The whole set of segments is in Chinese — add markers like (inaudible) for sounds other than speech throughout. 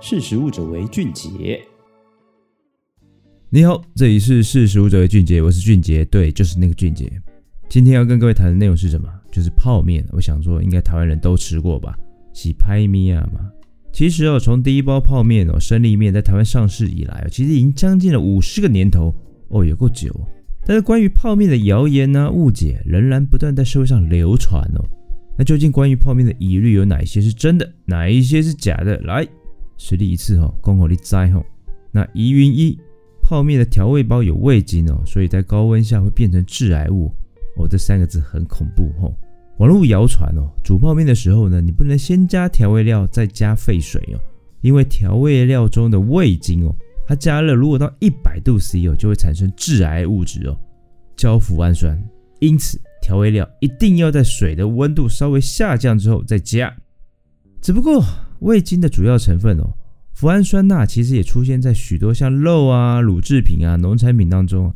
识食物者为俊杰。你好，这里是识食物者为俊杰，我是俊杰，对，就是那个俊杰。今天要跟各位谈的内容是什么？就是泡面。我想说，应该台湾人都吃过吧？洗拍米啊嘛。其实哦，从第一包泡面哦，胜利面在台湾上市以来，其实已经将近了五十个年头哦，有够久。但是关于泡面的谣言呢、误解，仍然不断在社会上流传哦。那究竟关于泡面的疑虑有哪一些是真的，哪一些是假的？来，实力一次哦，恭候你栽吼。那疑云一。泡面的调味包有味精哦，所以在高温下会变成致癌物哦。这三个字很恐怖哦。网络谣传哦，煮泡面的时候呢，你不能先加调味料再加沸水哦，因为调味料中的味精哦，它加热如果到一百度 C 哦，就会产生致癌物质哦，焦脯氨酸。因此，调味料一定要在水的温度稍微下降之后再加。只不过，味精的主要成分哦。脯氨酸钠其实也出现在许多像肉啊、乳制品啊、农产品当中啊，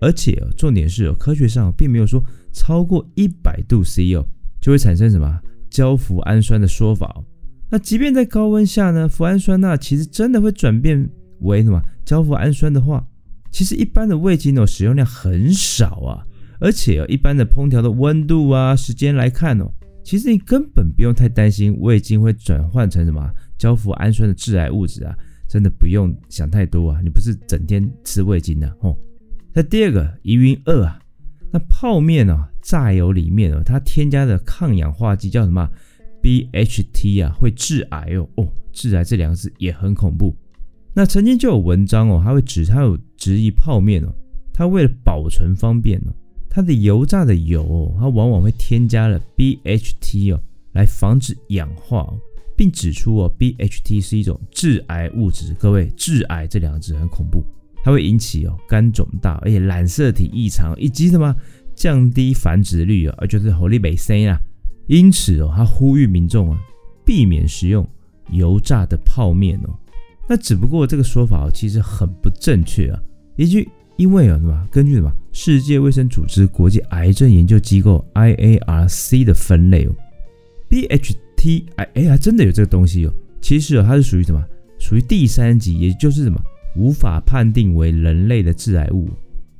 而且重点是哦，科学上并没有说超过一百度 C 哦就会产生什么焦脯氨酸的说法哦。那即便在高温下呢，脯氨酸钠其实真的会转变为什么焦脯氨酸的话，其实一般的味精哦使用量很少啊，而且哦一般的烹调的温度啊、时间来看哦，其实你根本不用太担心味精会转换成什么。焦脯氨酸的致癌物质啊，真的不用想太多啊！你不是整天吃味精的哦。那第二个疑云二啊，那泡面啊，炸油里面哦，它添加的抗氧化剂叫什么？BHT 啊，会致癌哦哦，致癌这两个字也很恐怖。那曾经就有文章哦，它会指它有质疑泡面哦，它为了保存方便哦，它的油炸的油哦，它往往会添加了 BHT 哦，来防止氧化。并指出哦，BHT 是一种致癌物质。各位，致癌这两个字很恐怖，它会引起哦肝肿大，而且染色体异常，以及什么降低繁殖率啊，而就是火力北生啊。因此哦，他呼吁民众啊避免食用油炸的泡面哦。那只不过这个说法哦其实很不正确啊。依据因为啊什么根据什么世界卫生组织国际癌症研究机构 IARC 的分类哦，BH。T 哎哎呀，真的有这个东西哦。其实哦，它是属于什么？属于第三级，也就是什么无法判定为人类的致癌物。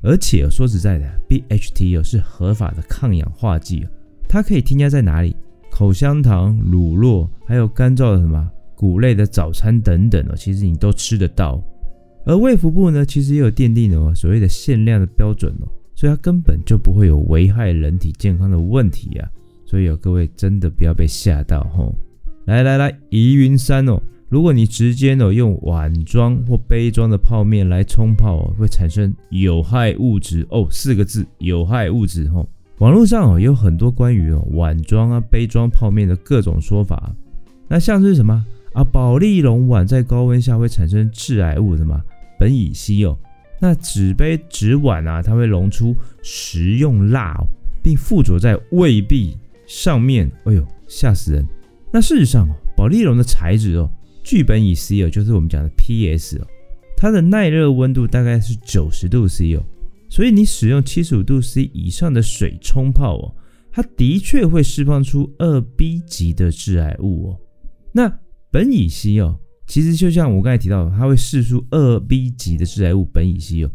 而且说实在的，BHT 哦是合法的抗氧化剂，它可以添加在哪里？口香糖、乳酪，还有干燥的什么谷类的早餐等等哦，其实你都吃得到。而卫福部呢，其实也有奠定哦所谓的限量的标准哦，所以它根本就不会有危害人体健康的问题啊。所以有各位真的不要被吓到吼！来来来，疑云三哦，如果你直接哦用碗装或杯装的泡面来冲泡哦，会产生有害物质哦，四个字有害物质吼。网络上哦有很多关于哦碗装啊杯装泡面的各种说法，那像是什么啊保丽龙碗在高温下会产生致癌物的嘛苯乙烯哦，那纸杯纸碗啊它会溶出食用蜡哦，并附着在胃壁。上面，哎呦，吓死人！那事实上哦，保丽龙的材质哦，聚苯乙烯哦，就是我们讲的 PS 哦，它的耐热温度大概是九十度 C 哦，所以你使用七十五度 C 以上的水冲泡哦，它的确会释放出二 B 级的致癌物哦。那苯乙烯哦，其实就像我刚才提到，它会释出二 B 级的致癌物苯乙烯哦。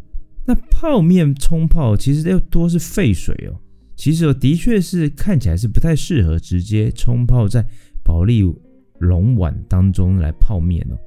那泡面冲泡其实又多是沸水哦。其实哦，的确是看起来是不太适合直接冲泡在保丽龙碗当中来泡面哦。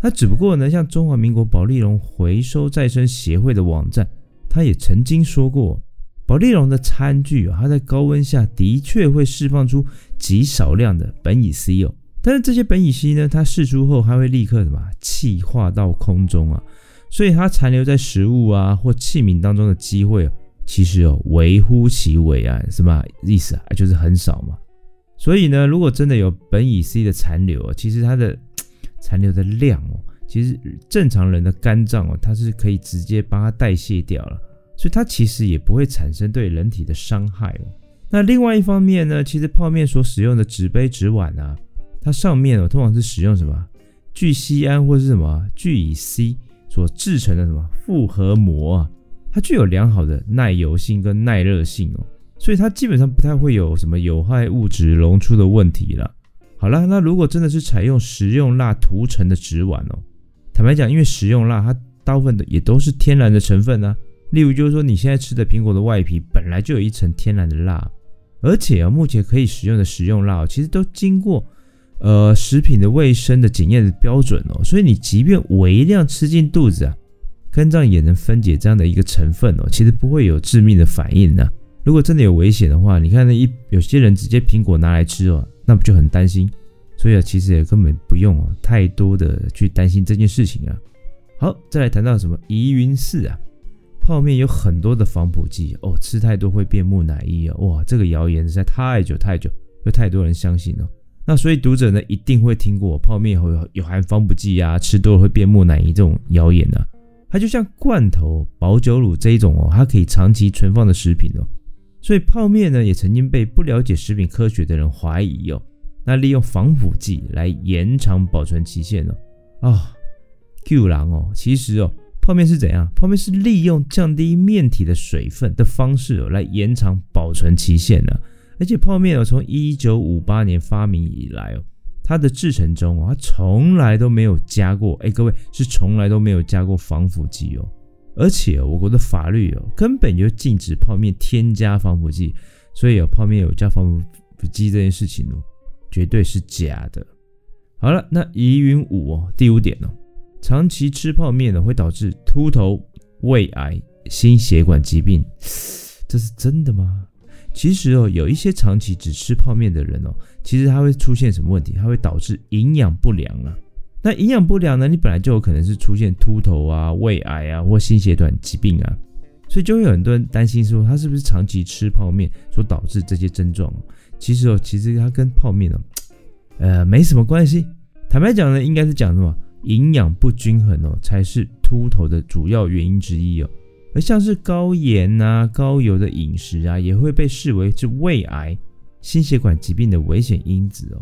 它只不过呢，像中华民国保丽龙回收再生协会的网站，它也曾经说过，保丽龙的餐具哦，它在高温下的确会释放出极少量的苯乙烯哦。但是这些苯乙烯呢，它释出后还会立刻什么气化到空中啊，所以它残留在食物啊或器皿当中的机会。其实哦，微乎其微啊，什么意思啊？就是很少嘛。所以呢，如果真的有苯乙烯的残留啊，其实它的 (tsk) 残留的量哦，其实正常人的肝脏哦，它是可以直接帮它代谢掉了，所以它其实也不会产生对人体的伤害哦。那另外一方面呢，其实泡面所使用的纸杯、纸碗啊，它上面哦，通常是使用什么聚酰胺或是什么聚乙烯所制成的什么复合膜啊。它具有良好的耐油性跟耐热性哦，所以它基本上不太会有什么有害物质溶出的问题了。好了，那如果真的是采用食用蜡涂成的纸碗哦，坦白讲，因为食用蜡它大部分的也都是天然的成分啊。例如就是说，你现在吃的苹果的外皮本来就有一层天然的蜡，而且啊，目前可以使用的食用蜡其实都经过呃食品的卫生的检验的标准哦，所以你即便微量吃进肚子啊，肝脏也能分解这样的一个成分哦，其实不会有致命的反应呢。如果真的有危险的话，你看那一有些人直接苹果拿来吃哦，那不就很担心？所以啊，其实也根本不用哦太多的去担心这件事情啊。好，再来谈到什么疑云四啊，泡面有很多的防腐剂哦，吃太多会变木乃伊哦。哇，这个谣言实在太久太久，有太多人相信了。那所以读者呢一定会听过泡面有有含防腐剂啊，吃多了会变木乃伊这种谣言呢、啊。它就像罐头、保酒乳这一种哦，它可以长期存放的食品哦。所以泡面呢，也曾经被不了解食品科学的人怀疑哦，那利用防腐剂来延长保存期限哦。啊，Q 狼哦，其实哦，泡面是怎样？泡面是利用降低面体的水分的方式哦，来延长保存期限的。而且泡面哦，从一九五八年发明以来哦，它的制程中哦，它从来都没有加过，哎，各位是从来都没有加过防腐剂哦。而且我国的法律哦，根本就禁止泡面添加防腐剂，所以有泡面有加防腐剂这件事情哦，绝对是假的。好了，那疑云五哦，第五点哦，长期吃泡面呢会导致秃头、胃癌、心血管疾病，这是真的吗？其实哦，有一些长期只吃泡面的人哦，其实他会出现什么问题？它会导致营养不良了。那营养不良呢？你本来就有可能是出现秃头啊、胃癌啊或心血管疾病啊，所以就会有很多人担心说，他是不是长期吃泡面所导致这些症状？其实哦，其实它跟泡面哦，(tsk) 呃，没什么关系。坦白讲呢，应该是讲什么？营养不均衡哦，才是秃头的主要原因之一哦。而像是高盐啊、高油的饮食啊，也会被视为是胃癌、心血管疾病的危险因子哦。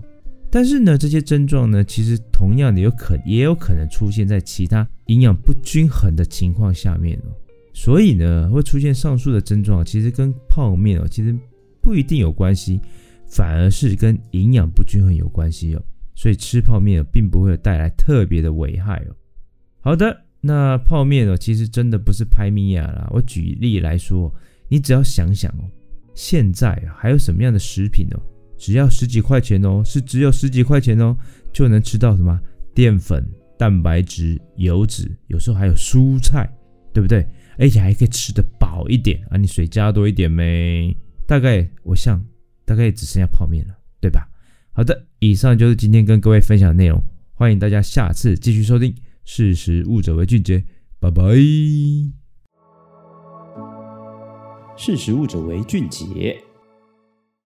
但是呢，这些症状呢，其实同样的有可也有可能出现在其他营养不均衡的情况下面哦。所以呢，会出现上述的症状，其实跟泡面哦，其实不一定有关系，反而是跟营养不均衡有关系哦。所以吃泡面并不会带来特别的危害哦。好的，那泡面哦，其实真的不是拍米啊啦。我举例来说，你只要想想哦，现在还有什么样的食品哦？只要十几块钱哦，是只有十几块钱哦，就能吃到什么淀粉、蛋白质、油脂，有时候还有蔬菜，对不对？而且还可以吃得饱一点啊，你水加多一点呗。大概我想，大概也只剩下泡面了，对吧？好的，以上就是今天跟各位分享的内容，欢迎大家下次继续收听。识时务者为俊杰，拜拜。识时务者为俊杰。